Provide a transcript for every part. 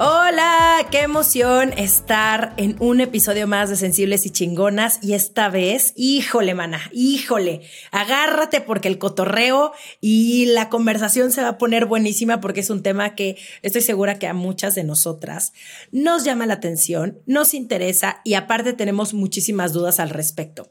Hola, qué emoción estar en un episodio más de Sensibles y Chingonas y esta vez, híjole, mana, híjole, agárrate porque el cotorreo y la conversación se va a poner buenísima porque es un tema que estoy segura que a muchas de nosotras nos llama la atención, nos interesa y aparte tenemos muchísimas dudas al respecto.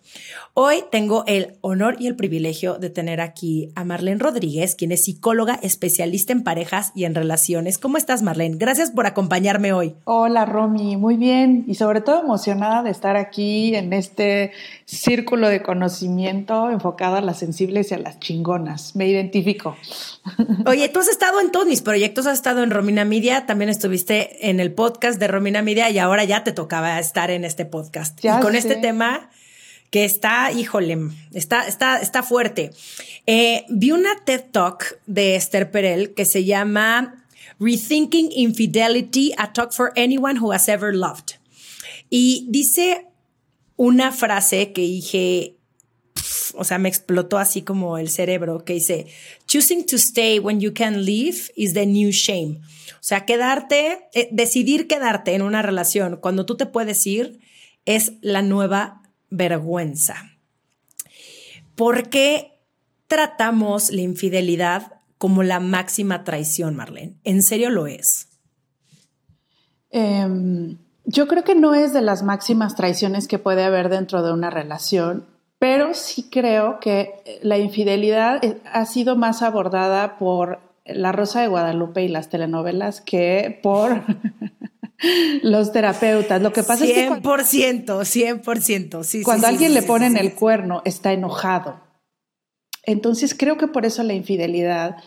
Hoy tengo el honor y el privilegio de tener aquí a Marlene Rodríguez, quien es psicóloga especialista en parejas y en relaciones. ¿Cómo estás, Marlene? Gracias por acompañarme hoy. Hola Romy, muy bien y sobre todo emocionada de estar aquí en este círculo de conocimiento enfocado a las sensibles y a las chingonas. Me identifico. Oye, tú has estado en todos mis proyectos, has estado en Romina Media, también estuviste en el podcast de Romina Media y ahora ya te tocaba estar en este podcast. y con este tema que está, híjole, está, está, está fuerte. Eh, vi una TED Talk de Esther Perel que se llama Rethinking Infidelity, a talk for anyone who has ever loved. Y dice una frase que dije, o sea, me explotó así como el cerebro, que dice, choosing to stay when you can leave is the new shame. O sea, quedarte, eh, decidir quedarte en una relación cuando tú te puedes ir es la nueva vergüenza. ¿Por qué tratamos la infidelidad como la máxima traición, Marlene. ¿En serio lo es? Em, yo creo que no es de las máximas traiciones que puede haber dentro de una relación, pero sí creo que la infidelidad eh, ha sido más abordada por La Rosa de Guadalupe y las telenovelas que por los terapeutas. Lo que pasa es que... 100%, 100%, sí. Cuando alguien le pone en el cuerno, está enojado entonces creo que por eso la infidelidad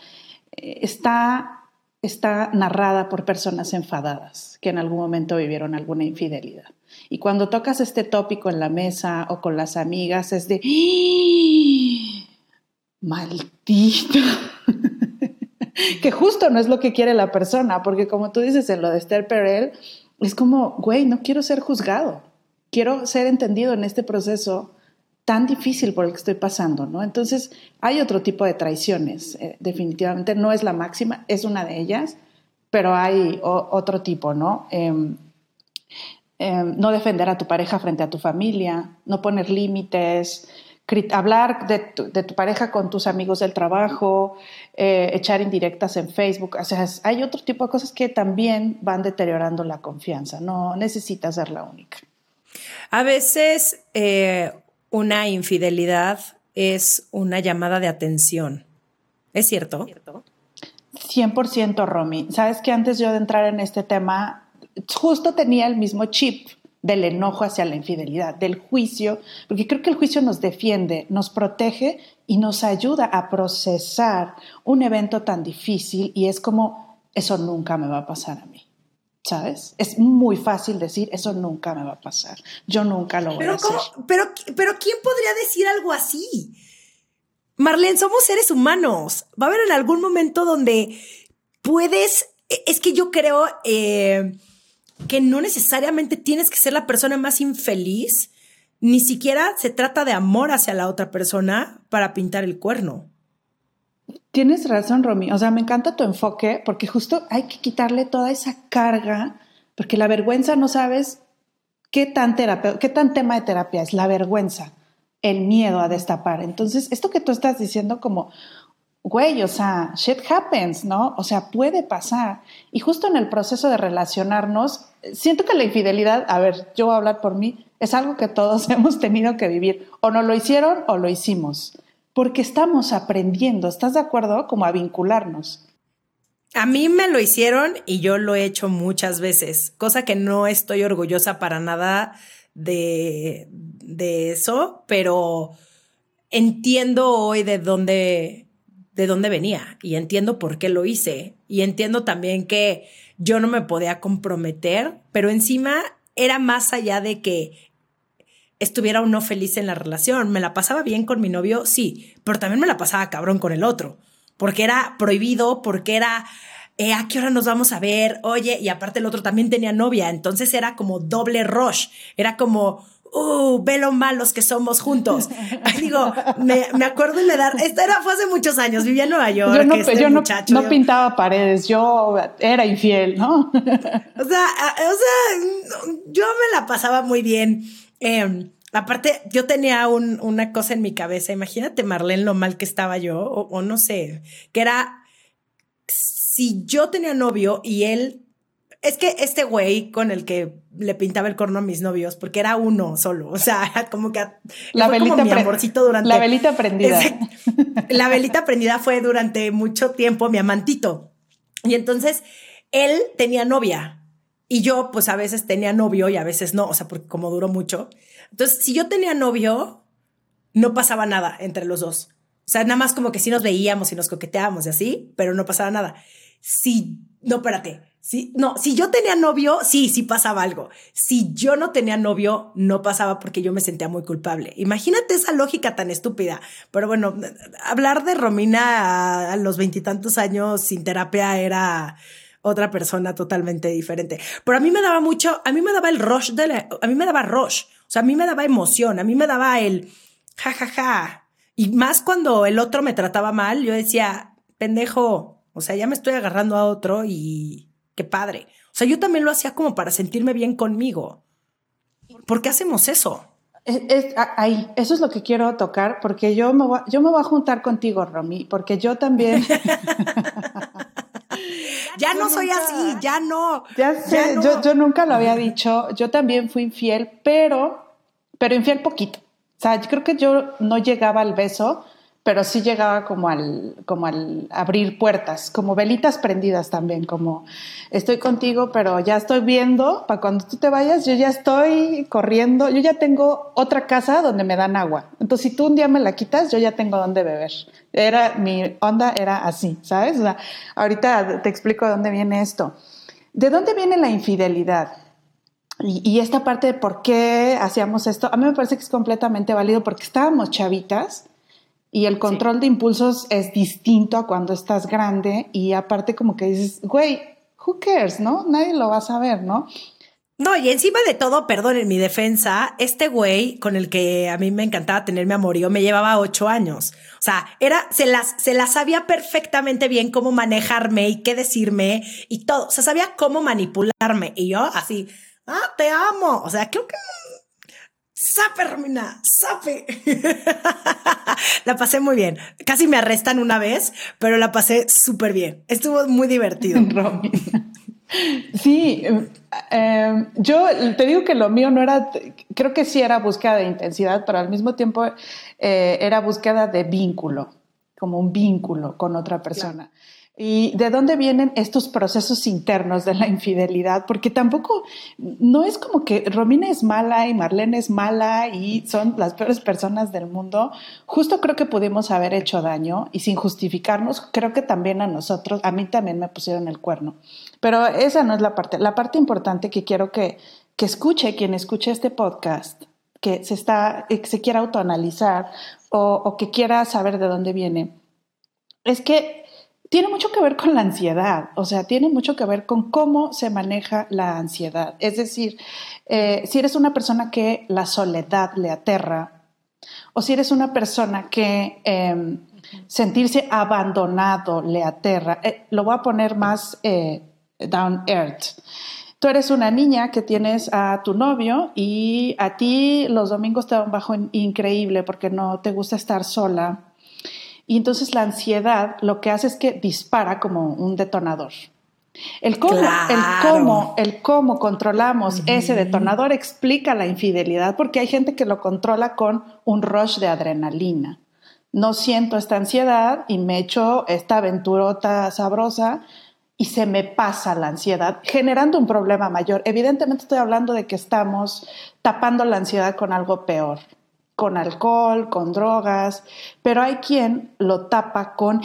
eh, está, está narrada por personas enfadadas que en algún momento vivieron alguna infidelidad. Y cuando tocas este tópico en la mesa o con las amigas es de ¡Ah! maldito. que justo no es lo que quiere la persona, porque como tú dices en lo de Esther Perel, es como, güey, no quiero ser juzgado, quiero ser entendido en este proceso tan difícil por el que estoy pasando, ¿no? Entonces, hay otro tipo de traiciones, eh, definitivamente no es la máxima, es una de ellas, pero hay otro tipo, ¿no? Em, em, no defender a tu pareja frente a tu familia, no poner límites, hablar de tu, pareja con tus amigos del trabajo, eh, echar indirectas en Facebook, o sea, hay otro tipo de cosas que también van deteriorando la confianza, no necesitas ser la única. A veces eh, una infidelidad es una llamada de atención. ¿Es cierto? 100% Romy. Sabes que antes yo de entrar en este tema, justo tenía el mismo chip del enojo hacia la infidelidad, del juicio, porque creo que el juicio nos defiende, nos protege y nos ayuda a procesar un evento tan difícil y es como, eso nunca me va a pasar a mí. ¿Sabes? Es muy fácil decir, eso nunca me va a pasar. Yo nunca lo voy a hacer. Pero, pero ¿quién podría decir algo así? Marlene, somos seres humanos. Va a haber en algún momento donde puedes. E, es que yo creo eh, que no necesariamente tienes que ser la persona más infeliz. Ni siquiera se trata de amor hacia la otra persona para pintar el cuerno. Tienes razón, Romy. O sea, me encanta tu enfoque porque justo hay que quitarle toda esa carga, porque la vergüenza no sabes qué tan, terapia, qué tan tema de terapia es, la vergüenza, el miedo a destapar. Entonces, esto que tú estás diciendo como, güey, o sea, shit happens, ¿no? O sea, puede pasar. Y justo en el proceso de relacionarnos, siento que la infidelidad, a ver, yo voy a hablar por mí, es algo que todos hemos tenido que vivir. O no lo hicieron o lo hicimos porque estamos aprendiendo, ¿estás de acuerdo? Como a vincularnos. A mí me lo hicieron y yo lo he hecho muchas veces, cosa que no estoy orgullosa para nada de, de eso, pero entiendo hoy de dónde de dónde venía y entiendo por qué lo hice y entiendo también que yo no me podía comprometer, pero encima era más allá de que estuviera uno feliz en la relación. Me la pasaba bien con mi novio, sí, pero también me la pasaba cabrón con el otro, porque era prohibido, porque era eh, ¿a qué hora nos vamos a ver? Oye, y aparte el otro también tenía novia, entonces era como doble rush, era como, uh, ve lo malos que somos juntos. Digo, me, acuerdo y me da, esto era, fue hace muchos años, vivía en Nueva York. Yo no, este yo no, pintaba paredes, yo era infiel, ¿no? o sea, o sea, yo me la pasaba muy bien. Em, aparte, yo tenía una cosa en mi cabeza, imagínate Marlene lo mal que estaba yo, o no sé, que era si yo tenía novio y él, es que este güey con el que le pintaba el corno a mis novios, porque era uno solo, o sea, como que la velita mi amorcito durante la velita prendida. la velita prendida fue durante mucho tiempo mi amantito. Y entonces él tenía novia y yo pues a veces tenía novio y a veces no, o sea, porque como duró mucho. Entonces, si yo tenía novio, no pasaba nada entre los dos. O sea, nada más como que sí nos veíamos y nos coqueteábamos y así, pero no pasaba nada si, no, espérate, si, no, si yo tenía novio, sí, sí pasaba algo. Si yo no tenía novio, no pasaba porque yo me sentía muy culpable. Imagínate esa lógica tan estúpida. Pero bueno, hablar de Romina a, los veintitantos años sin terapia era otra persona totalmente diferente. Pero a mí me daba mucho, a mí me daba el rush de la, a mí me daba rush, o sea, a mí me daba emoción, a mí me daba el ja, ja, ja. Y más cuando el otro me trataba mal, yo decía, pendejo, o sea, ya me estoy agarrando a otro y qué padre. O sea, yo también lo hacía como para sentirme bien conmigo. ¿Por qué hacemos eso? Es, ahí, eso es lo que quiero tocar, porque yo me voy, yo me voy a juntar contigo, Romy, porque yo también. ya no soy así, ya no. Ya sé, Yo, yo, nunca lo había dicho. Yo también fui infiel, pero, pero infiel poquito. O sea, yo creo que yo no llegaba al beso, pero sí llegaba como al, como al abrir puertas, como velitas prendidas también, como estoy contigo, pero ya estoy viendo, para cuando tú te vayas, yo ya estoy corriendo, yo ya tengo otra casa donde me dan agua. Entonces, si tú un día me la quitas, yo ya tengo donde beber. Era, mi onda era así, ¿sabes? O sea, ahorita te explico de dónde viene esto. ¿De dónde viene la infidelidad? Y, y esta parte de por qué hacíamos esto, a mí me parece que es completamente válido porque estábamos chavitas, y el control de impulsos es distinto a cuando estás grande y aparte como que dices, güey, who cares, ¿no? Nadie lo va a saber, ¿no? No, y encima de todo, perdón, en mi defensa, este güey con el que a mí me encantaba tenerme amorío me llevaba ocho años. O sea, era, se las, se las sabía perfectamente bien cómo manejarme y qué decirme y todo. O sea, sabía cómo manipularme. Y yo así, ah, te amo. O sea, creo que ¡Sape, Romina! ¡Sape! la pasé muy bien. Casi me arrestan una vez, pero la pasé súper bien. Estuvo muy divertido. Sí, em, em, yo te digo que lo mío no era, creo que sí era búsqueda de intensidad, pero al mismo tiempo eh, era búsqueda de vínculo, como un vínculo con otra persona. ¿Y de dónde vienen estos procesos internos de la infidelidad? Porque tampoco, no es como que Romina es mala y Marlene es mala y son las peores personas del mundo. Justo creo que pudimos haber hecho daño y sin justificarnos, creo que también a nosotros, a mí también me pusieron el cuerno. Pero esa no es la parte. La parte importante que quiero que, que escuche quien escuche este podcast, que se, está, que se quiera autoanalizar o, o que quiera saber de dónde viene, es que tiene mucho que ver con la ansiedad, o sea, tiene mucho que ver con cómo se maneja la ansiedad. Es decir, eh, si eres una persona que la soledad le aterra, o si eres una persona que em, sentirse abandonado le aterra, eh, lo voy a poner más eh, down earth. Tú eres una niña que tienes a tu novio y a ti los domingos te dan bajo increíble porque no te gusta estar sola y entonces la ansiedad lo que hace es que dispara como un detonador. El cómo, el cómo, el cómo controlamos ese detonador explica la infidelidad, porque hay gente que lo controla con un rush de adrenalina. No siento esta ansiedad y me echo esta aventurota sabrosa y se me pasa la ansiedad, generando un problema mayor. Evidentemente estoy hablando de que estamos tapando la ansiedad con algo peor con alcohol, con drogas, pero hay quien lo tapa con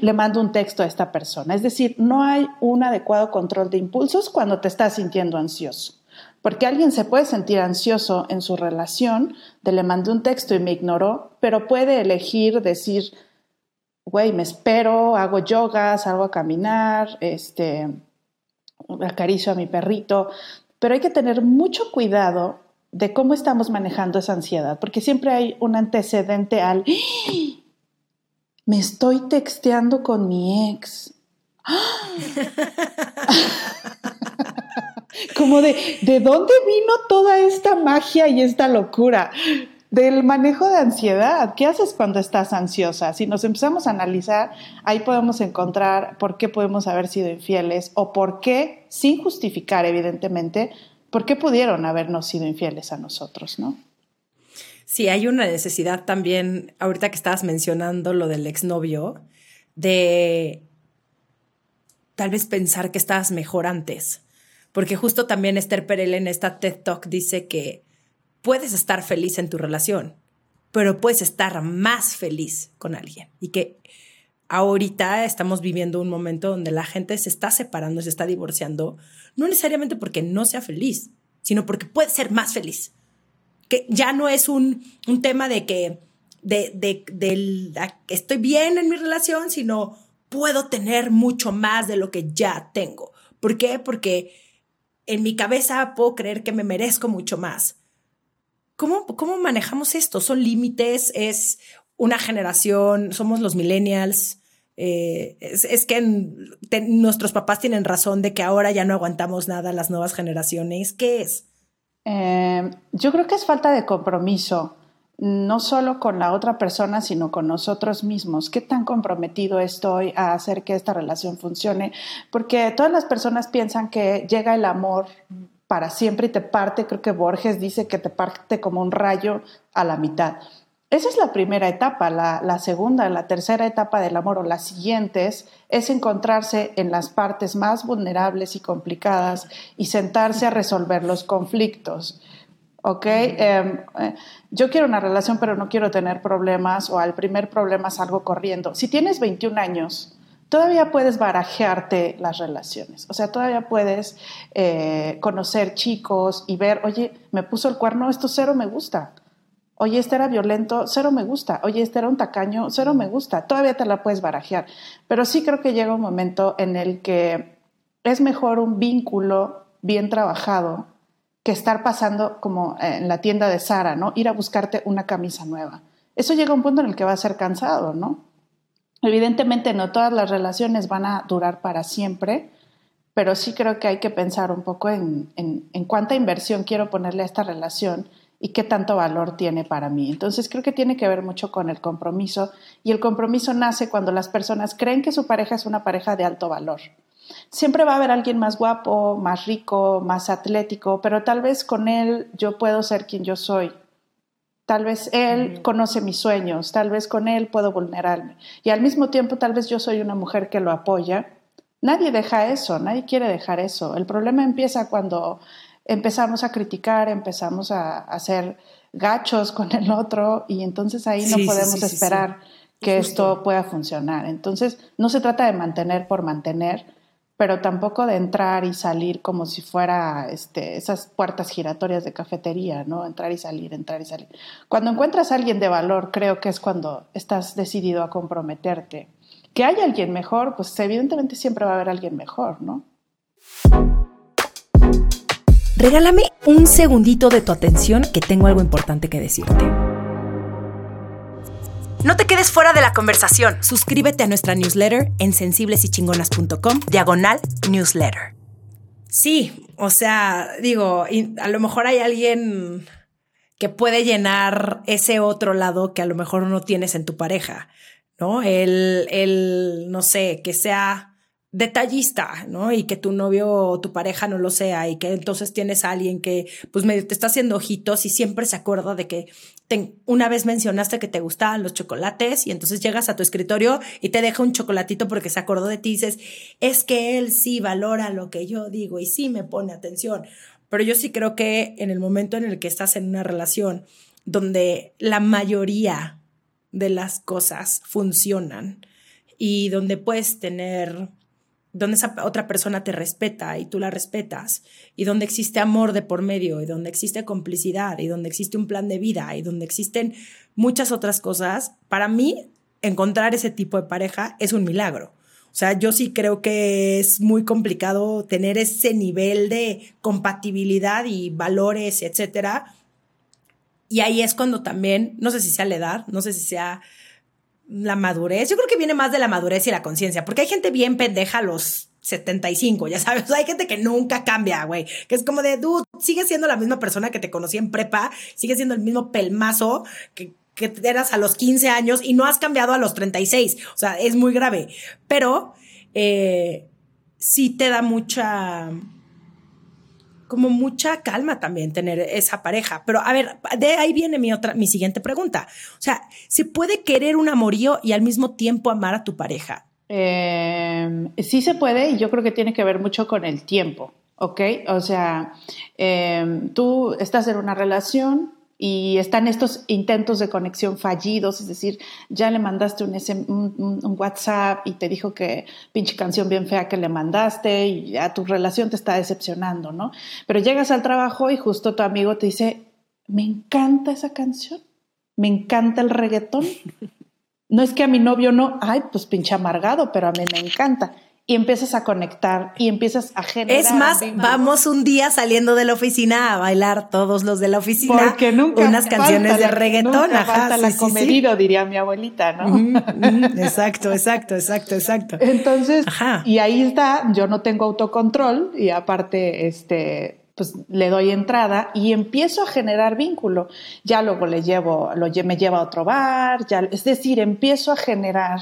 le mando un texto a esta persona. Es decir, no hay un adecuado control de impulsos cuando te estás sintiendo ansioso. Porque alguien se puede sentir ansioso en su relación, de le mandé un texto y me ignoró, pero puede elegir decir, güey, me espero, hago yoga, salgo a caminar, este, acaricio a mi perrito, pero hay que tener mucho cuidado de cómo estamos manejando esa ansiedad, porque siempre hay un antecedente al, me estoy texteando con mi ex. Como de, ¿de dónde vino toda esta magia y esta locura? Del manejo de ansiedad. ¿Qué haces cuando estás ansiosa? Si nos empezamos a analizar, ahí podemos encontrar por qué podemos haber sido infieles o por qué, sin justificar evidentemente, por qué pudieron habernos sido infieles a nosotros, ¿no? Sí, hay una necesidad también, ahorita que estabas mencionando lo del exnovio, de tal vez pensar que estabas mejor antes. Porque justo también Esther Perel en esta TED Talk dice que puedes estar feliz en tu relación, pero puedes estar más feliz con alguien. Y que ahorita estamos viviendo un momento donde la gente se está separando, se está divorciando, no necesariamente porque no sea feliz, sino porque puede ser más feliz que ya no es un, tema de que de, de, estoy bien en mi relación, sino puedo tener mucho más de lo que ya tengo. ¿Por qué? Porque en mi cabeza puedo creer que me merezco mucho más. ¿Cómo, cómo manejamos esto? ¿Son límites? ¿Es una generación? ¿Somos los millennials? Eh, es, que nuestros papás tienen razón de que ahora ya no aguantamos nada las nuevas generaciones. ¿Qué es? Eh, yo creo que es falta de compromiso, no solo con la otra persona, sino con nosotros mismos. ¿Qué tan comprometido estoy a hacer que esta relación funcione? Porque todas las personas piensan que llega el amor para siempre y te parte, creo que Borges dice que te parte como un rayo a la mitad. Esa es la primera etapa. La, segunda, la tercera etapa del amor o las siguientes es encontrarse en las partes más vulnerables y complicadas y sentarse a resolver los conflictos. ¿Ok? Em, eh, yo quiero una relación pero no quiero tener problemas o al primer problema salgo corriendo. Si tienes 21 años, todavía puedes barajearte las relaciones. O sea, todavía puedes eh, conocer chicos y ver, oye, me puso el cuerno, esto cero me gusta Oye, este era violento, cero me gusta. Oye, este era un tacaño, cero me gusta. Todavía te la puedes barajear. Pero sí creo que llega un momento en el que es mejor un vínculo bien trabajado que estar pasando como en la tienda de Sara, ¿no? Ir a buscarte una camisa nueva. Eso llega a un punto en el que va a ser cansado, ¿no? Evidentemente no todas las relaciones van a durar para siempre, pero sí creo que hay que pensar un poco en, en, en cuánta inversión quiero ponerle a esta relación y qué tanto valor tiene para mí. Entonces creo que tiene que ver mucho con el compromiso y el compromiso nace cuando las personas creen que su pareja es una pareja de alto valor. Siempre va a haber alguien más guapo, más rico, más atlético, pero tal vez con él yo puedo ser quien yo soy. Tal vez él conoce mis sueños, tal vez con él puedo vulnerarme. Y al mismo tiempo tal vez yo soy una mujer que lo apoya. Nadie deja eso, nadie quiere dejar eso. El problema empieza cuando empezamos a criticar, empezamos a, hacer gachos con el otro y entonces ahí no podemos esperar que esto pueda funcionar. Entonces, no se trata de mantener por mantener, pero tampoco de entrar y salir como si fuera este, esas puertas giratorias de cafetería, ¿no? Entrar y salir, entrar y salir. Cuando encuentras a alguien de valor, creo que es cuando estás decidido a comprometerte. Que haya alguien mejor, pues evidentemente siempre va a haber alguien mejor, ¿no? Regálame un segundito de tu atención que tengo algo importante que decirte. No te quedes fuera de la conversación. Suscríbete a nuestra newsletter en sensiblesychingonas.com, diagonal newsletter. Sí, o sea, digo, a lo mejor hay alguien que puede llenar ese otro lado que a lo mejor no tienes en tu pareja, ¿no? El, el no sé, que sea detallista, ¿no? Y que tu novio o tu pareja no lo sea y que entonces tienes a alguien que pues te está haciendo ojitos y siempre se acuerda de que una vez mencionaste que te gustaban los chocolates y entonces llegas a tu escritorio y te deja un chocolatito porque se acordó de ti y dices, es que él sí valora lo que yo digo y sí me pone atención. pero yo sí creo que en el momento en el que estás en una relación donde la mayoría de las cosas funcionan y donde puedes tener donde esa otra persona te respeta y tú la respetas, y donde existe amor de por medio, y donde existe complicidad, y donde existe un plan de vida, y donde existen muchas otras cosas, para mí encontrar ese tipo de pareja es un milagro. O sea, yo sí creo que es muy complicado tener ese nivel de compatibilidad y valores, etcétera. Y ahí es cuando también, no sé si sea la edad, no sé si sea la madurez. Yo creo que viene más de la madurez y la conciencia, porque hay gente bien pendeja a los 75, ya sabes. hay gente que nunca cambia, güey. Que es como de, dude, sigue siendo la misma persona que te conocí en prepa, sigue siendo el mismo pelmazo que, que eras a los 15 años y no has cambiado a los 36. O sea, es muy grave. Pero eh, sí te da mucha como mucha calma también tener esa pareja. Pero a ver, de ahí viene mi otra, mi siguiente pregunta. O sea, ¿se puede querer un amorío y al mismo tiempo amar a tu pareja? Em, sí se puede y yo creo que tiene que ver mucho con el tiempo, ¿ok? O sea, em, tú estás en una relación, y están estos intentos de conexión fallidos, es decir, ya le mandaste un, WhatsApp y te dijo que pinche canción bien fea que le mandaste y ya tu relación te está decepcionando, ¿no? Pero llegas al trabajo y justo tu amigo te dice, me encanta esa canción, me encanta el reggaetón. No es que a mi novio no, ay, pues pinche amargado, pero a mí me encanta y empiezas a conectar y empiezas a generar. Es más, vamos un día saliendo de la oficina a bailar todos los de la oficina Porque nunca unas canciones de reggaetón. Nunca falta la comedido, diría mi abuelita, ¿no? exacto, exacto, exacto, exacto. Entonces, y ahí está, yo no tengo autocontrol y aparte, este, pues le doy entrada y empiezo a generar vínculo. Ya luego le llevo, lo, me lleva a otro bar, ya, es decir, empiezo a generar.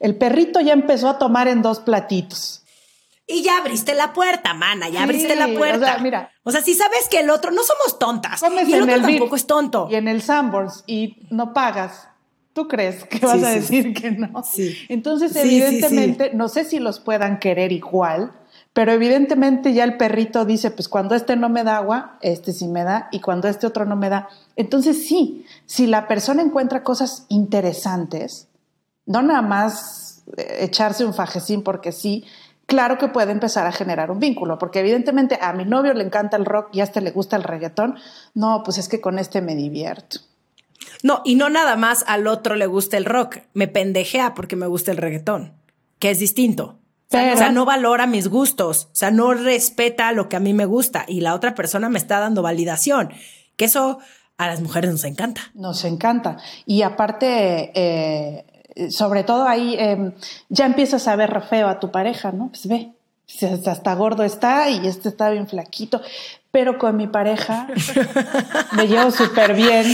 El perrito ya empezó a tomar en dos platitos. Y ya abriste la puerta, mana, ya abriste la puerta. O sea, mira. O sea, si sabes que el otro, no somos tontas. y el otro tampoco es tonto. Y en el Sambors y no pagas. ¿Tú crees que vas a decir que no? Sí. Entonces, evidentemente, no sé si los puedan querer igual, pero evidentemente ya el perrito dice, pues cuando este no me da agua, este sí me da, y cuando este otro no me da. Entonces sí, si la persona encuentra cosas interesantes, no nada más eh, echarse un fajecín porque sí, claro que puede empezar a generar un vínculo, porque evidentemente a mi novio le encanta el rock y a este le gusta el reggaetón, no, pues es que con este me divierto. No, y no nada más al otro le gusta el rock, me pendejea porque me gusta el reggaetón, que es distinto o sea, no valora mis gustos, o sea, no respeta lo que a mí me gusta y la otra persona me está dando validación, que eso a las mujeres nos encanta. Nos encanta. Y aparte, eh, sobre todo ahí, em, ya empiezas a ver feo a tu pareja, ¿no? Pues ve, hasta gordo está y este está bien flaquito pero con mi pareja me llevo súper bien.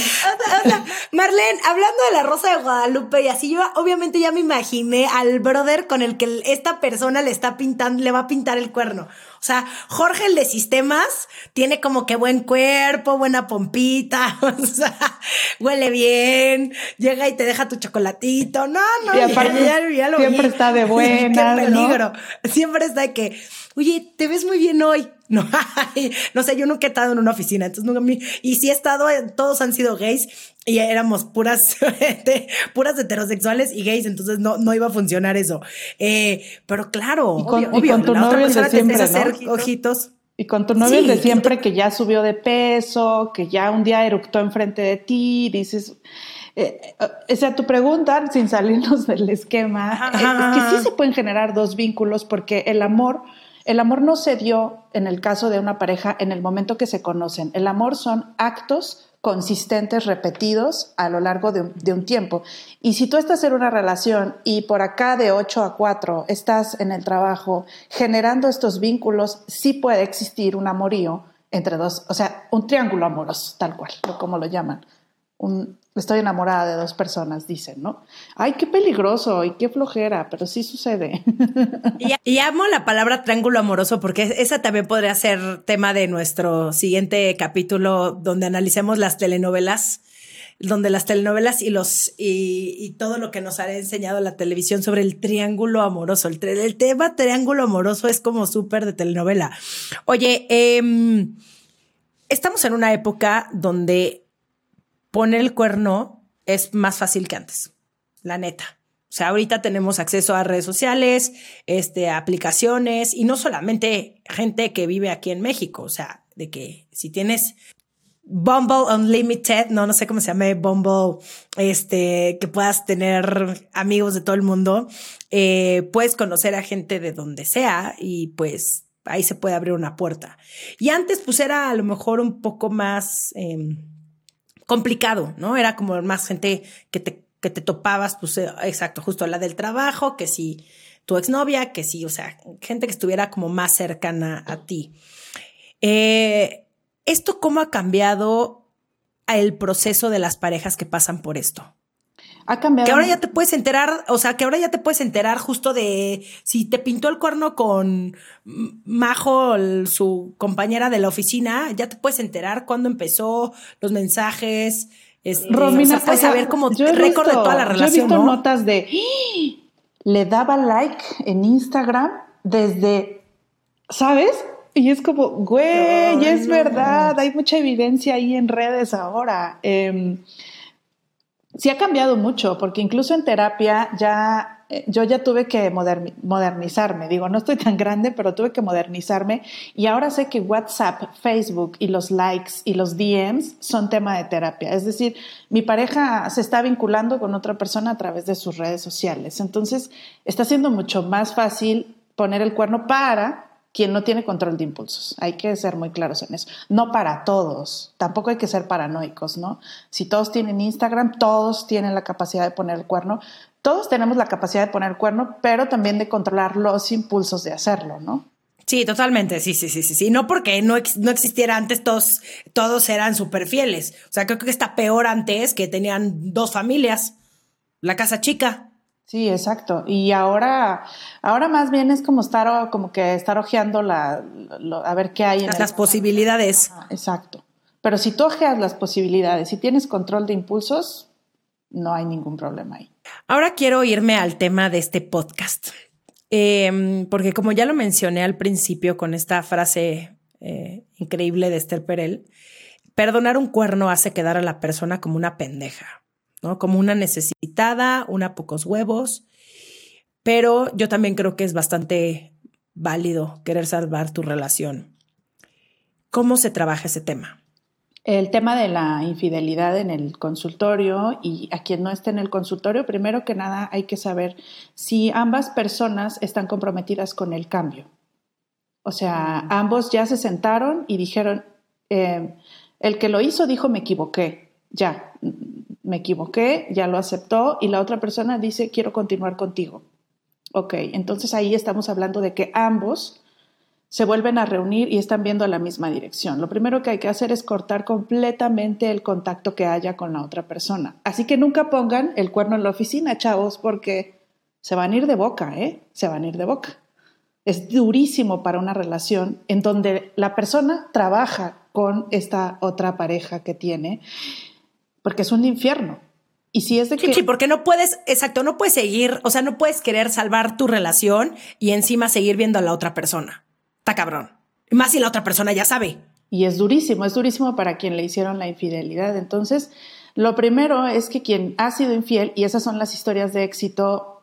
Marlene, hablando de la Rosa de Guadalupe y así, yo obviamente ya me imaginé al brother con el que esta persona le está pintando, le va a pintar el cuerno. O sea, Jorge, el de sistemas, tiene como que buen cuerpo, buena pompita, o sea, huele bien, llega y te deja tu chocolatito. No, no, y aparte, ya, siempre está de buena. Qué peligro. Siempre está de que, oye, te ves muy bien hoy. No, no sé, yo nunca he estado en una oficina, entonces nunca me, y si he estado, todos han sido gays y éramos puras, puras heterosexuales y gays, entonces no, no iba a funcionar eso. Eh, pero claro, y con, obvio, tu la novio otra de siempre, hacer ojitos. Y con tu novio de siempre que ya subió de peso, que ya un día eructó enfrente de ti, dices, eh, eh, o sea, tu pregunta, sin salirnos del esquema, es que sí se pueden generar dos vínculos porque el amor el amor no se dio en el caso de una pareja en el momento que se conocen. El amor son actos consistentes, repetidos a lo largo de un, tiempo. Y si tú estás en una relación y por acá de 8 a 4 estás en el trabajo generando estos vínculos, sí puede existir un amorío entre dos, o sea, un triángulo amoroso, tal cual, como lo llaman. Un, estoy enamorada de dos personas, dicen, ¿no? Ay, qué peligroso y qué flojera, pero sí sucede. Y, amo la palabra triángulo amoroso porque esa también podría ser tema de nuestro siguiente capítulo donde analicemos las telenovelas donde las telenovelas y los y, todo lo que nos ha enseñado la televisión sobre el triángulo amoroso. El, tema triángulo amoroso es como súper de telenovela. Oye, eh, estamos en una época donde poner el cuerno es más fácil que antes, la neta. O sea, ahorita tenemos acceso a redes sociales, este, aplicaciones y no solamente gente que vive aquí en México. O sea, de que si tienes Bumble Unlimited, no, no sé cómo se llama, Bumble, este, que puedas tener amigos de todo el mundo, eh, puedes conocer a gente de donde sea y pues ahí se puede abrir una puerta. Y antes pues era a lo mejor un poco más em, complicado, ¿no? Era como más gente que te que te topabas, pues eh, exacto, justo la del trabajo, que si tu exnovia, que si, o sea, gente que estuviera como más cercana a ti. Eh, ¿Esto cómo ha cambiado el proceso de las parejas que pasan por esto? Ha cambiado. Que ahora ya te puedes enterar, o sea, que ahora ya te puedes enterar justo de si te pintó el cuerno con Majo, su compañera de la oficina, ya te puedes enterar cuándo empezó, los mensajes, este, Romina, o sea, saber como récord de toda la relación. Yo he visto notas de ¡Ah! le daba like en Instagram desde, ¿sabes? Y es como, güey, es verdad, hay mucha evidencia ahí en redes ahora. Eh, sí ha cambiado mucho, porque incluso en terapia ya eh, yo ya tuve que modernizarme. Digo, no estoy tan grande, pero tuve que modernizarme. Y ahora sé que WhatsApp, Facebook y los likes y los DMs son tema de terapia. Es decir, mi pareja se está vinculando con otra persona a través de sus redes sociales. Entonces, está siendo mucho más fácil poner el cuerno para quien no tiene control de impulsos. Hay que ser muy claros en eso. No para todos, tampoco hay que ser paranoicos, ¿no? Si todos tienen Instagram, todos tienen la capacidad de poner el cuerno, todos tenemos la capacidad de poner el cuerno, pero también de controlar los impulsos de hacerlo, ¿no? Sí, totalmente, sí, sí, sí, sí, sí. No porque no, no existiera antes, todos, todos eran súper fieles. O sea, creo que está peor antes que tenían dos familias, la casa chica. Sí, exacto. Y ahora, ahora más bien es como estar, como que estar ojeando la, a ver qué hay en las, posibilidades. exacto. Pero si tú ojeas las posibilidades, si tienes control de impulsos, no hay ningún problema ahí. Ahora quiero irme al tema de este podcast, em, porque como ya lo mencioné al principio con esta frase eh, increíble de Esther Perel, perdonar un cuerno hace quedar a la persona como una pendeja. ¿No? Como una necesitada, una pocos huevos, pero yo también creo que es bastante válido querer salvar tu relación. ¿Cómo se trabaja ese tema? El tema de la infidelidad en el consultorio y a quien no esté en el consultorio, primero que nada hay que saber si ambas personas están comprometidas con el cambio. O sea, ambos ya se sentaron y dijeron, eh, el que lo hizo dijo me equivoqué, ya, me equivoqué, ya lo aceptó y la otra persona dice, quiero continuar contigo. Ok, entonces ahí estamos hablando de que ambos se vuelven a reunir y están viendo la misma dirección. Lo primero que hay que hacer es cortar completamente el contacto que haya con la otra persona. Así que nunca pongan el cuerno en la oficina, chavos, porque se van a ir de boca, ¿eh? Se van a ir de boca. Es durísimo para una relación en donde la persona trabaja con esta otra pareja que tiene porque es un infierno. Y si es de que... Sí, porque no puedes, exacto, no puedes seguir, o sea, no puedes querer salvar tu relación y encima seguir viendo a la otra persona. Está cabrón. Más si la otra persona ya sabe. Y es durísimo, es durísimo para quien le hicieron la infidelidad. Entonces, lo primero es que quien ha sido infiel, y esas son las historias de éxito,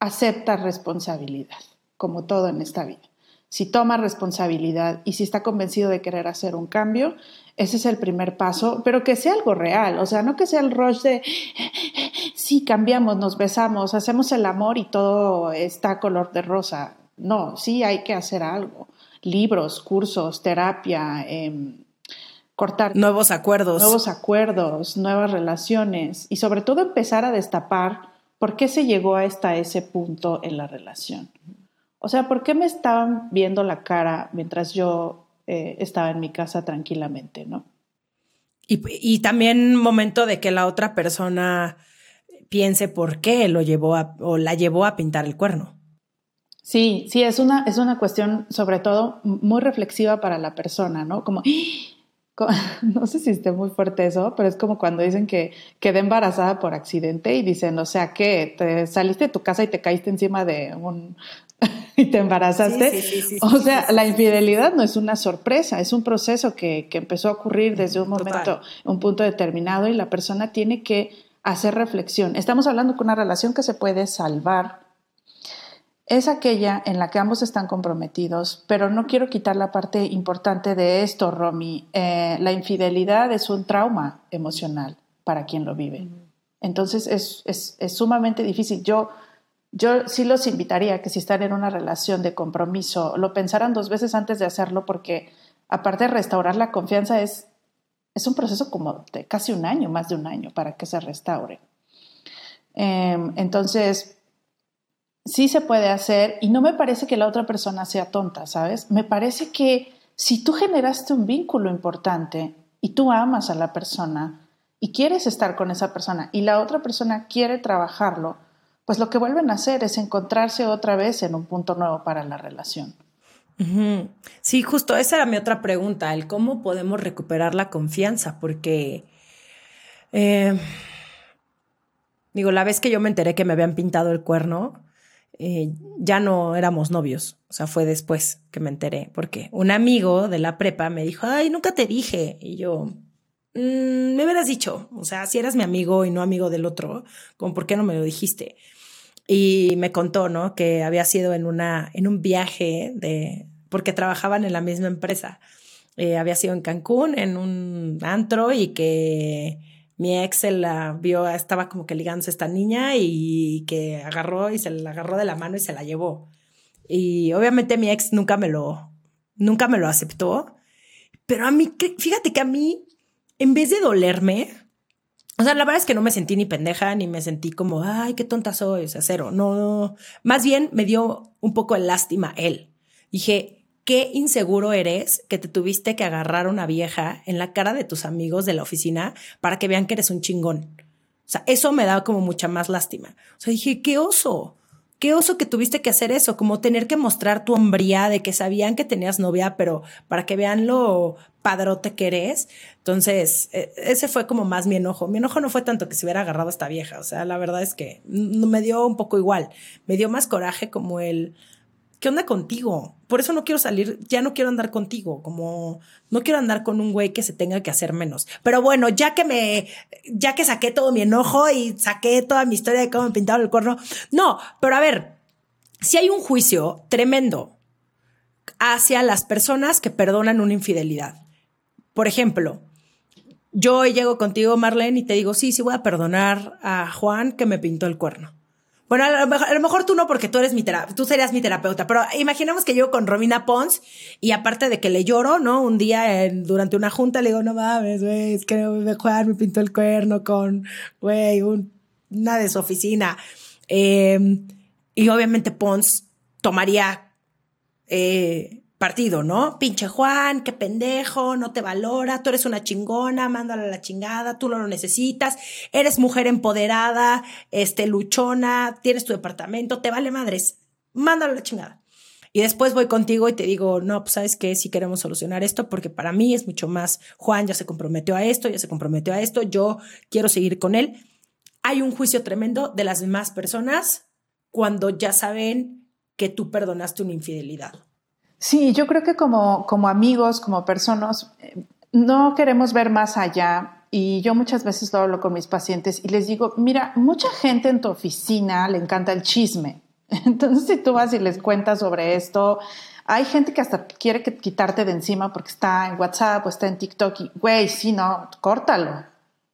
acepta responsabilidad, como todo en esta vida. Si toma responsabilidad y si está convencido de querer hacer un cambio, ese es el primer paso, pero que sea algo real, o sea, no que sea el rush de, sí, cambiamos, nos besamos, hacemos el amor y todo está color de rosa. No, sí hay que hacer algo. Libros, cursos, terapia, em, cortar. Nuevos acuerdos. Nuevos acuerdos, nuevas relaciones y sobre todo empezar a destapar por qué se llegó hasta ese punto en la relación. O sea, ¿por qué me estaban viendo la cara mientras yo eh, estaba en mi casa tranquilamente, ¿no? Y, y, también momento de que la otra persona piense por qué lo llevó a, o la llevó a pintar el cuerno. Sí, sí, es una, es una cuestión sobre todo muy reflexiva para la persona, ¿no? Como, no sé si esté muy fuerte eso, pero es como cuando dicen que quedé embarazada por accidente y dicen, o sea, que te saliste de tu casa y te caíste encima de un y te embarazaste. o sea, la infidelidad no es una sorpresa, es un proceso que, empezó a ocurrir desde un momento, un punto determinado y la persona tiene que hacer reflexión. Estamos hablando con una relación que se puede salvar. Es aquella en la que ambos están comprometidos, pero no quiero quitar la parte importante de esto, Romy. Eh, la infidelidad es un trauma emocional para quien lo vive. Entonces es, es sumamente difícil. Yo yo sí los invitaría que si están en una relación de compromiso, lo pensaran dos veces antes de hacerlo porque aparte de restaurar la confianza es, es un proceso como de casi un año, más de un año para que se restaure. Em, entonces, sí se puede hacer y no me parece que la otra persona sea tonta, ¿sabes? Me parece que si tú generaste un vínculo importante y tú amas a la persona y quieres estar con esa persona y la otra persona quiere trabajarlo, pues lo que vuelven a hacer es encontrarse otra vez en un punto nuevo para la relación. Sí, justo esa era mi otra pregunta, el cómo podemos recuperar la confianza, porque eh, digo, la vez que yo me enteré que me habían pintado el cuerno, eh, ya no éramos novios, o sea, fue después que me enteré, porque un amigo de la prepa me dijo, ay, nunca te dije, y yo, mm, me hubieras dicho, o sea, si eras mi amigo y no amigo del otro, ¿por qué no me lo dijiste? Y me contó, ¿no? Que había sido en, una, en un viaje de, porque trabajaban en la misma empresa. Eh, había sido en Cancún, en un antro, y que mi ex se la vio, estaba como que ligándose a esta niña y que agarró y se la agarró de la mano y se la llevó. Y obviamente mi ex nunca me lo, nunca me lo aceptó. Pero a mí, fíjate que a mí, en vez de dolerme, o sea, la verdad es que no me sentí ni pendeja, ni me sentí como, ay, qué tonta soy, o sea, cero. No, no. Más bien me dio un poco de lástima él. Dije, qué inseguro eres que te tuviste que agarrar a una vieja en la cara de tus amigos de la oficina para que vean que eres un chingón. O sea, eso me da como mucha más lástima. O sea, dije, qué oso. Qué oso que tuviste que hacer eso, como tener que mostrar tu hombría de que sabían que tenías novia, pero para que vean lo padrote que eres. Entonces, e, ese fue como más mi enojo. Mi enojo no fue tanto que se hubiera agarrado a esta vieja, o sea, la verdad es que me dio un poco igual. Me dio más coraje como el, ¿qué onda contigo? Por eso no quiero salir, ya no quiero andar contigo, como no quiero andar con un güey que se tenga que hacer menos. Pero bueno, ya que me, ya que saqué todo mi enojo y saqué toda mi historia de cómo me pintaron el cuerno, no, pero a ver, si hay un juicio tremendo hacia las personas que perdonan una infidelidad. Por ejemplo, yo llego contigo, Marlene, y te digo, sí, sí voy a perdonar a Juan que me pintó el cuerno. Bueno, a lo, mejor, tú no, porque tú eres mi terapeuta, tú serías mi terapeuta, pero imaginemos que yo con Romina Pons y aparte de que le lloro, ¿no? Un día durante una junta le digo, no mames, güey, es que me Juan me pintó el cuerno con, güey, una de su oficina. Em, y obviamente Pons tomaría eh, partido, ¿no? Pinche Juan, qué pendejo, no te valora, tú eres una chingona, mándala a la chingada, tú no lo necesitas, eres mujer empoderada, este, luchona, tienes tu departamento, te vale madres, mándalo a la chingada. Y después voy contigo y te digo, no, pues sabes que si queremos solucionar esto, porque para mí es mucho más, Juan ya se comprometió a esto, ya se comprometió a esto, yo quiero seguir con él. Hay un juicio tremendo de las demás personas cuando ya saben que tú perdonaste una infidelidad. Sí, yo creo que como, como amigos, como personas, eh, no queremos ver más allá. Y yo muchas veces lo hablo con mis pacientes y les digo, mira, mucha gente en tu oficina le encanta el chisme. Entonces, si tú vas y les cuentas sobre esto, hay gente que hasta quiere quitarte de encima porque está en WhatsApp o está en TikTok y, güey, sí, no, córtalo.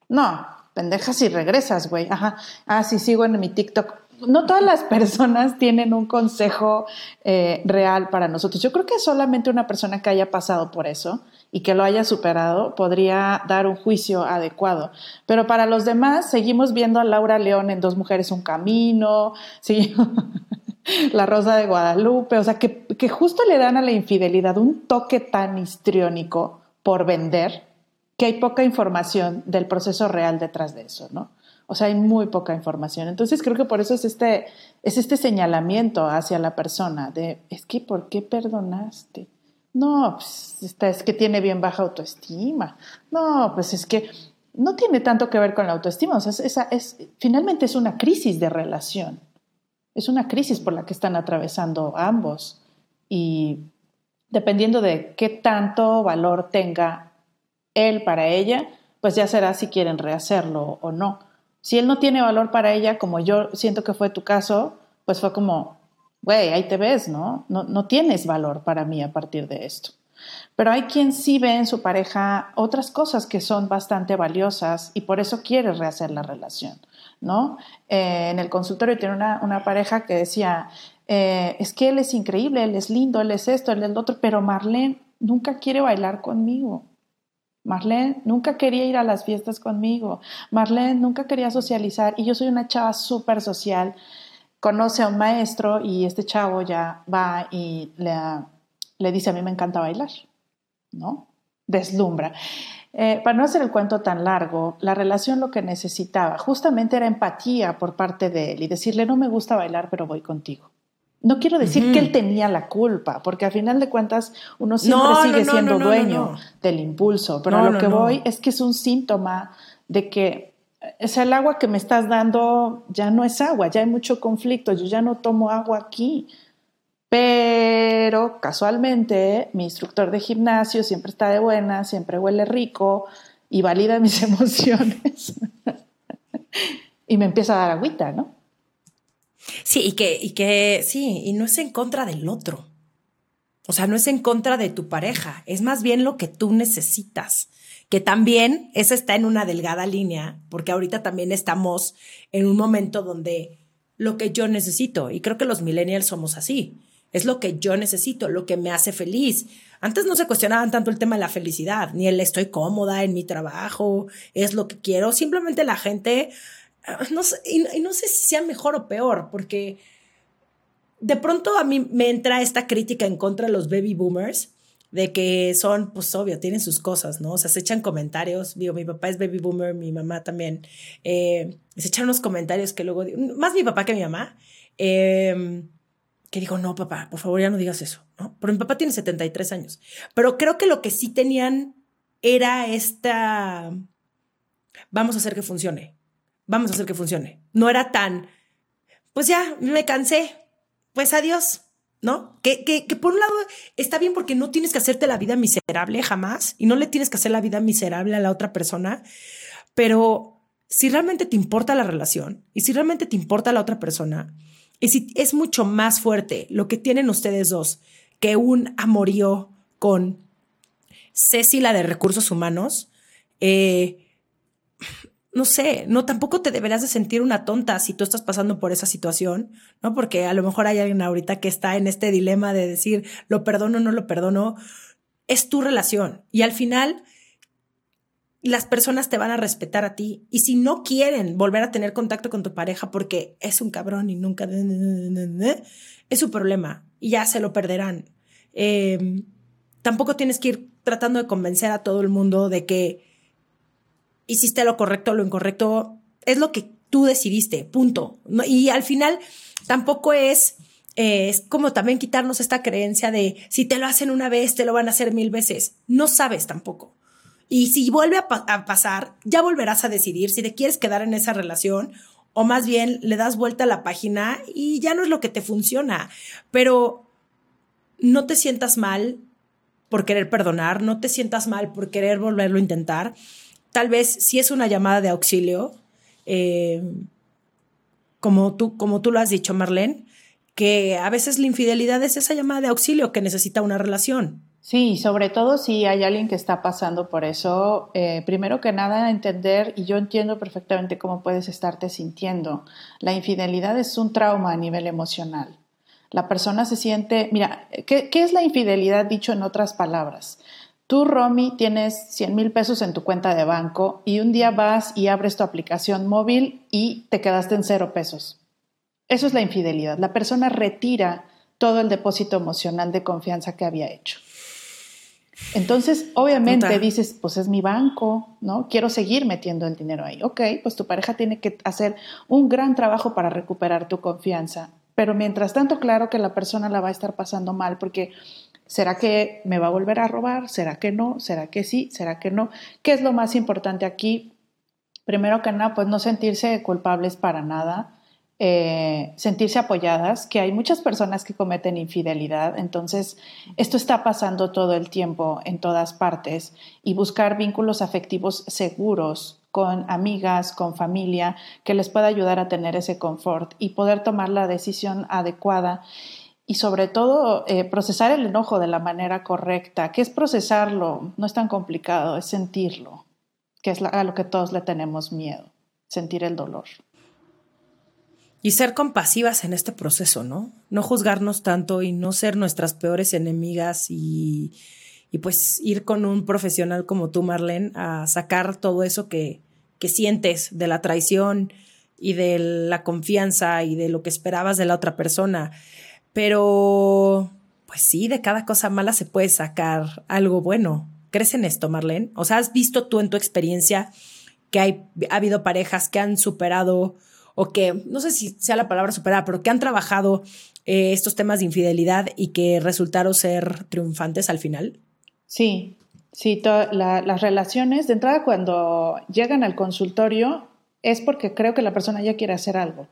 No, pendejas si regresas, güey. Ajá. Ah, sí, sigo en mi TikTok no todas las personas tienen un consejo eh, real para nosotros. Yo creo que solamente una persona que haya pasado por eso y que lo haya superado podría dar un juicio adecuado. Pero para los demás, seguimos viendo a Laura León en Dos Mujeres Un Camino, La Rosa de Guadalupe, o sea, que, que justo le dan a la infidelidad un toque tan histriónico por vender que hay poca información del proceso real detrás de eso, ¿no? O sea, hay muy poca información. Entonces creo que por eso es este, es este señalamiento hacia la persona de, es que, ¿por qué perdonaste? No, pues es que tiene bien baja autoestima. No, pues es que no tiene tanto que ver con la autoestima. O sea, esa es, finalmente es una crisis de relación. Es una crisis por la que están atravesando ambos y dependiendo de qué tanto valor tenga él para ella, pues ya será si quieren rehacerlo o no. Si él no tiene valor para ella, como yo siento que fue tu caso, pues fue como, güey, ahí te ves, ¿no? ¿no? No tienes valor para mí a partir de esto. Pero hay quien sí ve en su pareja otras cosas que son bastante valiosas y por eso quiere rehacer la relación, ¿no? Eh, en el consultorio tiene una, pareja que decía, eh, es que él es increíble, él es lindo, él es esto, él es lo otro, pero Marlene nunca quiere bailar conmigo. Marlene nunca quería ir a las fiestas conmigo. Marlene nunca quería socializar y yo soy una chava súper social. Conoce a un maestro y este chavo ya va y le, dice, a mí me encanta bailar, ¿no? Deslumbra. Eh, para no hacer el cuento tan largo, la relación lo que necesitaba justamente era empatía por parte de él y decirle, no me gusta bailar, pero voy contigo. No quiero decir que él tenía la culpa, porque al final de cuentas uno siempre sigue siendo dueño del impulso, pero a lo que voy es que es un síntoma de que es el agua que me estás dando ya no es agua, ya hay mucho conflicto, yo ya no tomo agua aquí. Pero casualmente mi instructor de gimnasio siempre está de buena, siempre huele rico y valida mis emociones. y me empieza a dar agüita, ¿no? Sí, y que, y que, sí, y no es en contra del otro. O sea, no es en contra de tu pareja, es más bien lo que tú necesitas. Que también esa está en una delgada línea, porque ahorita también estamos en un momento donde lo que yo necesito, y creo que los millennials somos así es lo que yo necesito, lo que me hace feliz. Antes no se cuestionaban tanto el tema de la felicidad, ni el estoy cómoda en mi trabajo, es lo que quiero. Simplemente la gente, no sé, y, no sé si sea mejor o peor, porque de pronto a mí me entra esta crítica en contra de los baby boomers, de que son, pues obvio, tienen sus cosas, ¿no? O sea, se echan comentarios, digo, mi papá es baby boomer, mi mamá también, eh, se echan unos comentarios que luego, más mi papá que mi mamá, eh, que dijo, no, papá, por favor ya no digas eso, ¿no? Pero mi papá tiene 73 años. Pero creo que lo que sí tenían era esta, vamos a hacer que funcione, vamos a hacer que funcione. No era tan, pues ya, me cansé, pues adiós, ¿no? Que, que, que por un lado está bien porque no tienes que hacerte la vida miserable jamás y no le tienes que hacer la vida miserable a la otra persona, pero si realmente te importa la relación y si realmente te importa la otra persona, y si es mucho más fuerte lo que tienen ustedes dos que un amorío con Ceci, la de recursos humanos, eh, no sé, no tampoco te deberás de sentir una tonta si tú estás pasando por esa situación, ¿no? Porque a lo mejor hay alguien ahorita que está en este dilema de decir, lo perdono no lo perdono. Es tu relación y al final las personas te van a respetar a ti. Y si no quieren volver a tener contacto con tu pareja porque es un cabrón y nunca... Es su problema y ya se lo perderán. Em, tampoco tienes que ir tratando de convencer a todo el mundo de que hiciste lo correcto lo incorrecto. Es lo que tú decidiste, punto. Y al final tampoco es... Eh, es como también quitarnos esta creencia de si te lo hacen una vez, te lo van a hacer mil veces. No sabes tampoco. Y si vuelve a, pasar, ya volverás a decidir si te quieres quedar en esa relación o más bien le das vuelta a la página y ya no es lo que te funciona. Pero no te sientas mal por querer perdonar, no te sientas mal por querer volverlo a intentar. Tal vez si es una llamada de auxilio, eh, como, tú, como tú lo has dicho, Marlene, que a veces la infidelidad es esa llamada de auxilio que necesita una relación. Sí, sobre todo si hay alguien que está pasando por eso, eh, primero que nada entender, y yo entiendo perfectamente cómo puedes estarte sintiendo, la infidelidad es un trauma a nivel emocional. La persona se siente, mira, ¿qué, es la infidelidad dicho en otras palabras? Tú, Romy, tienes 100 mil pesos en tu cuenta de banco y un día vas y abres tu aplicación móvil y te quedaste en cero pesos. Eso es la infidelidad. La persona retira todo el depósito emocional de confianza que había hecho. Entonces, obviamente dices, pues es mi banco, ¿no? Quiero seguir metiendo el dinero ahí. Ok, pues tu pareja tiene que hacer un gran trabajo para recuperar tu confianza. Pero mientras tanto, claro que la persona la va a estar pasando mal porque ¿será que me va a volver a robar? ¿Será que no? ¿Será que sí? ¿Será que no? ¿Qué es lo más importante aquí? Primero que nada, pues no sentirse culpables para nada. eh, sentirse apoyadas, que hay muchas personas que cometen infidelidad, entonces esto está pasando todo el tiempo en todas partes y buscar vínculos afectivos seguros con amigas, con familia, que les pueda ayudar a tener ese confort y poder tomar la decisión adecuada y sobre todo eh, procesar el enojo de la manera correcta. ¿Qué es procesarlo? No es tan complicado, es sentirlo, que es a lo que todos le tenemos miedo, sentir el dolor. Y ser compasivas en este proceso, ¿no? No juzgarnos tanto y no ser nuestras peores enemigas y, pues ir con un profesional como tú, Marlene, a sacar todo eso que, que sientes de la traición y de la confianza y de lo que esperabas de la otra persona. Pero, pues sí, de cada cosa mala se puede sacar algo bueno. ¿Crees en esto, Marlene? O sea, ¿has visto tú en tu experiencia que hay, ha habido parejas que han superado o que, no sé si sea la palabra superada, pero que han trabajado eh, estos temas de infidelidad y que resultaron ser triunfantes al final? Sí, sí, las relaciones, de entrada cuando llegan al consultorio es porque creo que la persona ya quiere hacer algo.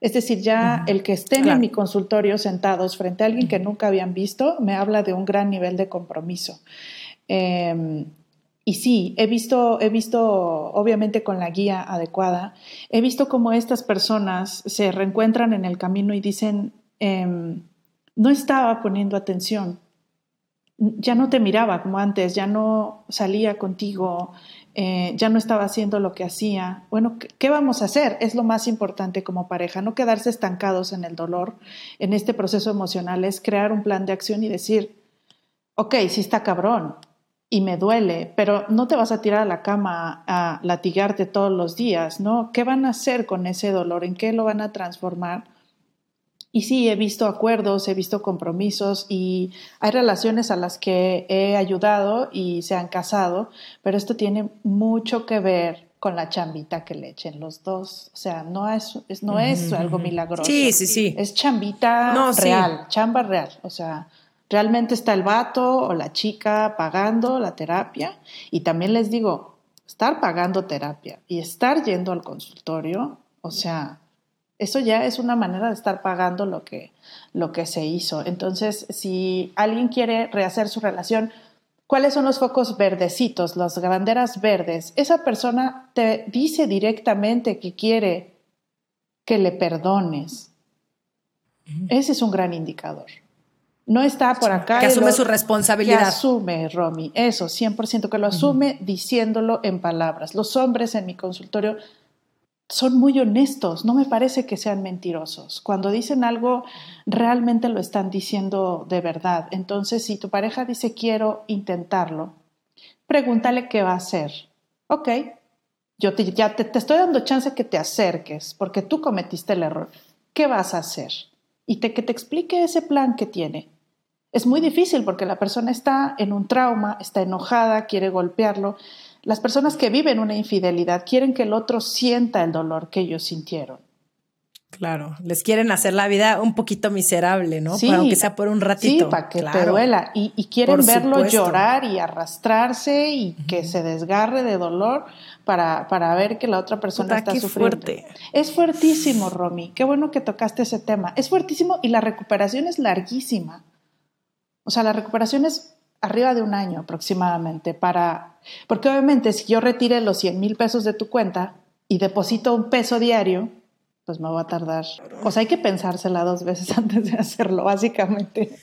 Es decir, ya el que estén en mi consultorio sentados frente a alguien que nunca habían visto me habla de un gran nivel de compromiso. Em, y sí, he visto, he visto, obviamente con la guía adecuada, he visto cómo estas personas se reencuentran en el camino y dicen, em, no estaba poniendo atención, ya no te miraba como antes, ya no salía contigo, eh, ya no estaba haciendo lo que hacía. Bueno, ¿qué vamos a hacer? Es lo más importante como pareja, no quedarse estancados en el dolor, en este proceso emocional, es crear un plan de acción y decir, ok, sí está cabrón, y me duele, pero no te vas a tirar a la cama a latigarte todos los días, ¿no? ¿Qué van a hacer con ese dolor? ¿En qué lo van a transformar? Y sí, he visto acuerdos, he visto compromisos y hay relaciones a las que he ayudado y se han casado, pero esto tiene mucho que ver con la chambita que le echen los dos. O sea, no es, no es algo milagroso. Sí, sí, sí. Es chambita real, chamba real. O sea, Realmente está el vato o la chica pagando la terapia y también les digo, estar pagando terapia y estar yendo al consultorio, o sea, eso ya es una manera de estar pagando lo que, lo que se hizo. Entonces, si alguien quiere rehacer su relación, ¿cuáles son los focos verdecitos, las banderas verdes? Esa persona te dice directamente que quiere que le perdones. Ese es un gran indicador. No está por acá. Que asume su responsabilidad. Que asume, Romy, eso, 100%, que lo asume diciéndolo en palabras. Los hombres en mi consultorio son muy honestos, no me parece que sean mentirosos. Cuando dicen algo, realmente lo están diciendo de verdad. Entonces, si tu pareja dice quiero intentarlo, pregúntale qué va a hacer. Ok, yo ya te, te estoy dando chance que te acerques porque tú cometiste el error. ¿Qué vas a hacer? Y te, que te explique ese plan que tiene. Es muy difícil porque la persona está en un trauma, está enojada, quiere golpearlo. Las personas que viven una infidelidad quieren que el otro sienta el dolor que ellos sintieron. Claro, les quieren hacer la vida un poquito miserable, ¿no? Sí, aunque sea por un ratito. Sí, para que te duela. Y, quieren verlo llorar y arrastrarse y que se desgarre de dolor para, para ver que la otra persona está sufriendo. Fuerte. Es fuertísimo, Romy. Qué bueno que tocaste ese tema. Es fuertísimo y la recuperación es larguísima. O sea, la recuperación es arriba de un año aproximadamente para... Porque obviamente si yo retire los 100 mil pesos de tu cuenta y deposito un peso diario, pues me va a tardar. O sea, hay que pensársela dos veces antes de hacerlo, básicamente.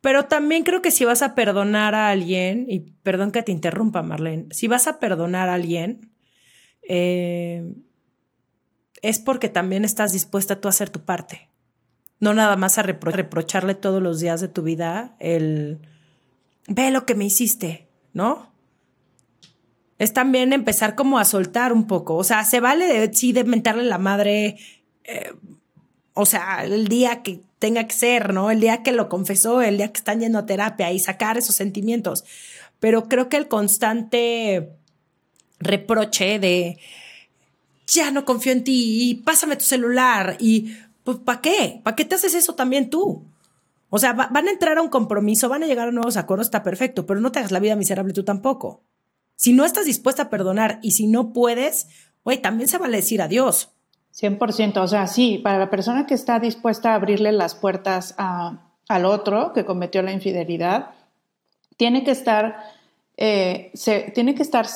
Pero también creo que si vas a perdonar a alguien, y perdón que te interrumpa, Marlene, si vas a perdonar a alguien, eh, es porque también estás dispuesta tú a hacer tu parte no nada más a reprocharle todos los días de tu vida el, ve lo que me hiciste, ¿no? Es también empezar como a soltar un poco, o sea, se vale de, sí de mentarle la madre, eh, o sea, el día que tenga que ser, ¿no? El día que lo confesó, el día que están yendo a terapia y sacar esos sentimientos. Pero creo que el constante reproche de ya no confío en ti y pásame tu celular y pues ¿para qué? ¿Para qué te haces eso también tú? O sea, van a entrar a un compromiso, van a llegar a nuevos acuerdos, está perfecto, pero no te hagas la vida miserable tú tampoco. Si no estás dispuesta a perdonar y si no puedes, güey, también se vale decir adiós. 100%, o sea, sí, para la persona que está dispuesta a abrirle las puertas al otro que cometió la infidelidad, tiene que estar, eh, tiene que estar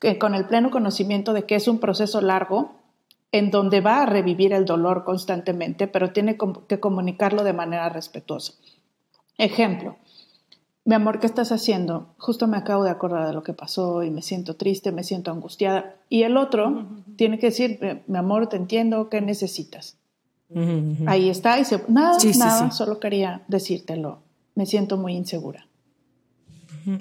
eh, con el pleno conocimiento de que es un proceso largo en donde va a revivir el dolor constantemente, pero tiene que comunicarlo de manera respetuosa. Ejemplo, mi amor, ¿qué estás haciendo? Justo me acabo de acordar de lo que pasó y me siento triste, me siento angustiada. Y el otro tiene que decir, mi amor, te entiendo, ¿qué necesitas? Ahí está, y se, nada, nada, solo quería decírtelo. Me siento muy insegura.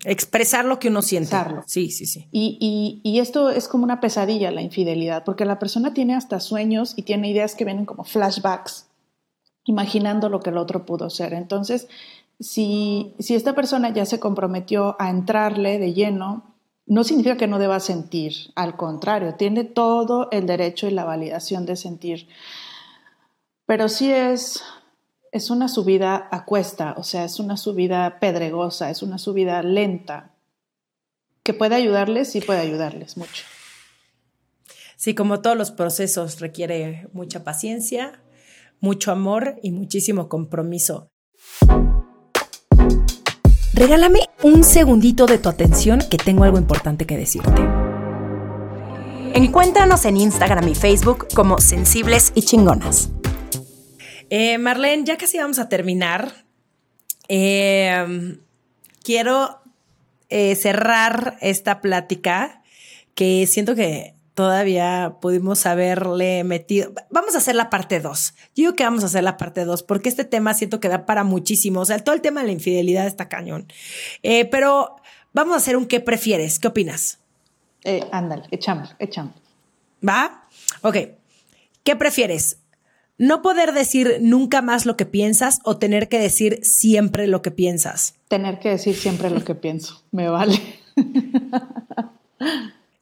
Expresar lo que uno siente. Sí, sí, sí. Y, y, esto es como una pesadilla, la infidelidad, porque la persona tiene hasta sueños y tiene ideas que vienen como flashbacks, imaginando lo que el otro pudo ser. Entonces, si, esta persona ya se comprometió a entrarle de lleno, no significa que no deba sentir, al contrario, tiene todo el derecho y la validación de sentir. Pero sí es, es una subida a cuesta, o sea, es una subida pedregosa, es una subida lenta, que puede ayudarles, y puede ayudarles mucho. Sí, como todos los procesos, requiere mucha paciencia, mucho amor y muchísimo compromiso. Regálame un segundito de tu atención que tengo algo importante que decirte. Encuéntranos en Instagram y Facebook como Sensibles y Chingonas. Eh, Marlene, ya casi vamos a terminar. Eh, quiero eh, cerrar esta plática que siento que todavía pudimos haberle metido. Vamos a hacer la parte 2. Yo digo que vamos a hacer la parte 2 porque este tema siento que da para muchísimo. O sea, todo el tema de la infidelidad está cañón. Eh, pero vamos a hacer un ¿qué prefieres? ¿Qué opinas? Eh, ándale, echamos, echamos. ¿Va? Ok. ¿Qué prefieres? ¿No poder decir nunca más lo que piensas o tener que decir siempre lo que piensas? Tener que decir siempre lo que pienso. Me vale.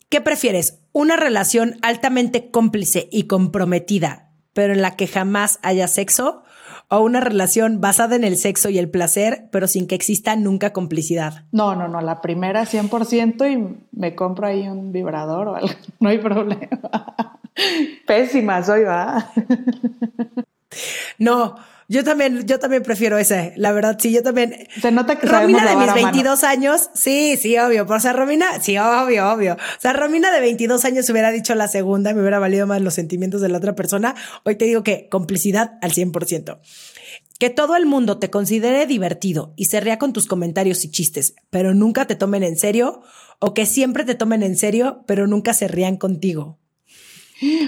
¿Qué prefieres? ¿Una relación altamente cómplice y comprometida, pero en la que jamás haya sexo? ¿O una relación basada en el sexo y el placer, pero sin que exista nunca complicidad? No, no, no, la primera 100% y me compro ahí un vibrador o algo, no hay problema. Pésima soy, va. No, yo también, yo también prefiero ese, la verdad, sí, yo también. Se nota que Romina de mis 22 años, sí, sí, obvio, por ser Romina, sí, obvio, obvio. O sea, Romina de 22 años hubiera dicho la segunda, me hubiera valido más los sentimientos de la otra persona. Hoy te digo que complicidad al 100%. Que todo el mundo te considere divertido y se ría con tus comentarios y chistes, pero nunca te tomen en serio, o que siempre te tomen en serio, pero nunca se rían contigo.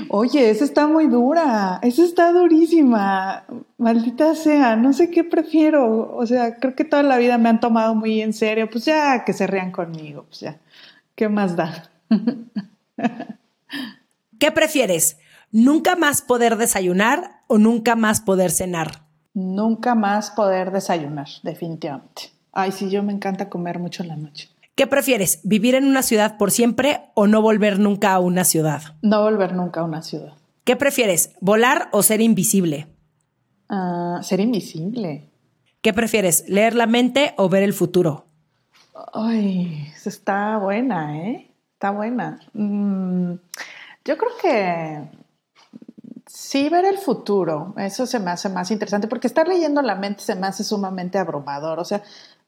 Oye, esa está muy dura, esa está durísima, maldita sea, no sé qué prefiero, o sea, creo que toda la vida me han tomado muy en serio, pues ya que se rían conmigo, pues ya, ¿qué más da? ¿Qué prefieres? ¿Nunca más poder desayunar o nunca más poder cenar? Nunca más poder desayunar, definitivamente. Ay, sí, yo me encanta comer mucho en la noche. ¿Qué prefieres? ¿Vivir en una ciudad por siempre o no volver nunca a una ciudad? No volver nunca a una ciudad. ¿Qué prefieres? ¿Volar o ser invisible? Ah, ser invisible. ¿Qué prefieres? ¿Leer la mente o ver el futuro? Ay, está buena, ¿eh? Está buena. Mm, yo creo que sí, ver el futuro. Eso se me hace más interesante porque estar leyendo la mente se me hace sumamente abrumador. O sea,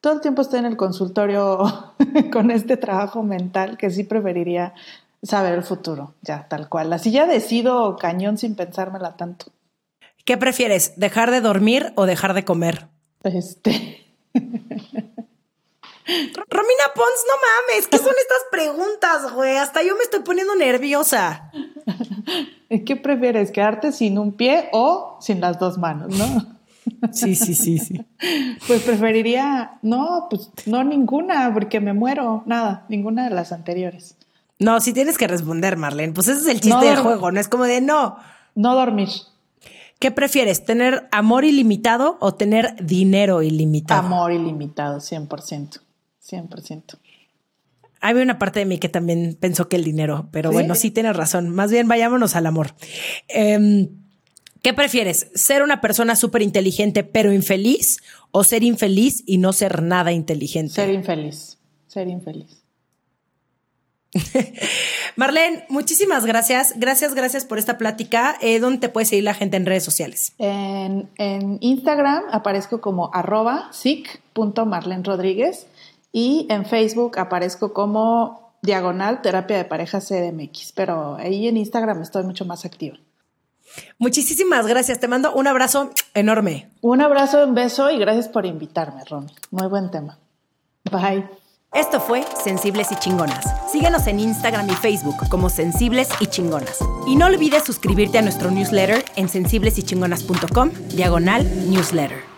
todo el tiempo estoy en el consultorio con este trabajo mental que sí preferiría saber el futuro, ya tal cual. Así ya decido cañón sin pensármela tanto. ¿Qué prefieres, dejar de dormir o dejar de comer? Este. Romina Pons, no mames, ¿qué son estas preguntas, güey? Hasta yo me estoy poniendo nerviosa. ¿Qué prefieres, quedarte sin un pie o sin las dos manos, no? Sí, sí, sí, sí. Pues preferiría, no, pues no ninguna, porque me muero, nada, ninguna de las anteriores. No, si tienes que responder, Marlene, pues ese es el chiste del juego, no es como de no. No dormir. ¿Qué prefieres, tener amor ilimitado o tener dinero ilimitado? Amor ilimitado, 100%, 100%. Hay una parte de mí que también pensó que el dinero, pero bueno, sí tienes razón. Más bien vayámonos al amor. Eh, ¿Qué prefieres? ¿Ser una persona súper inteligente pero infeliz o ser infeliz y no ser nada inteligente? Ser infeliz, ser infeliz. Marlene, muchísimas gracias. Gracias, gracias por esta plática. Eh, ¿Dónde te puede seguir la gente en redes sociales? En, Instagram aparezco como arroba Rodríguez y en Facebook aparezco como diagonal terapia de pareja CDMX, pero ahí en Instagram estoy mucho más activa. Muchísimas gracias. Te mando un abrazo enorme. Un abrazo, un beso y gracias por invitarme, Ron. Muy buen tema. Bye. Esto fue Sensibles y Chingonas. Síguenos en Instagram y Facebook como Sensibles y Chingonas. Y no olvides suscribirte a nuestro newsletter en sensiblesychingonas.com, diagonal newsletter.